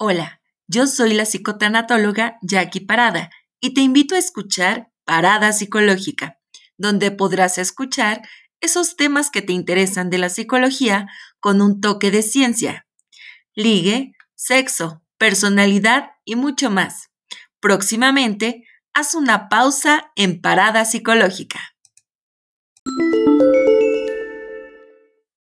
Hola, yo soy la psicotanatóloga Jackie Parada y te invito a escuchar Parada Psicológica, donde podrás escuchar esos temas que te interesan de la psicología con un toque de ciencia. Ligue, sexo, personalidad y mucho más. Próximamente, haz una pausa en Parada Psicológica.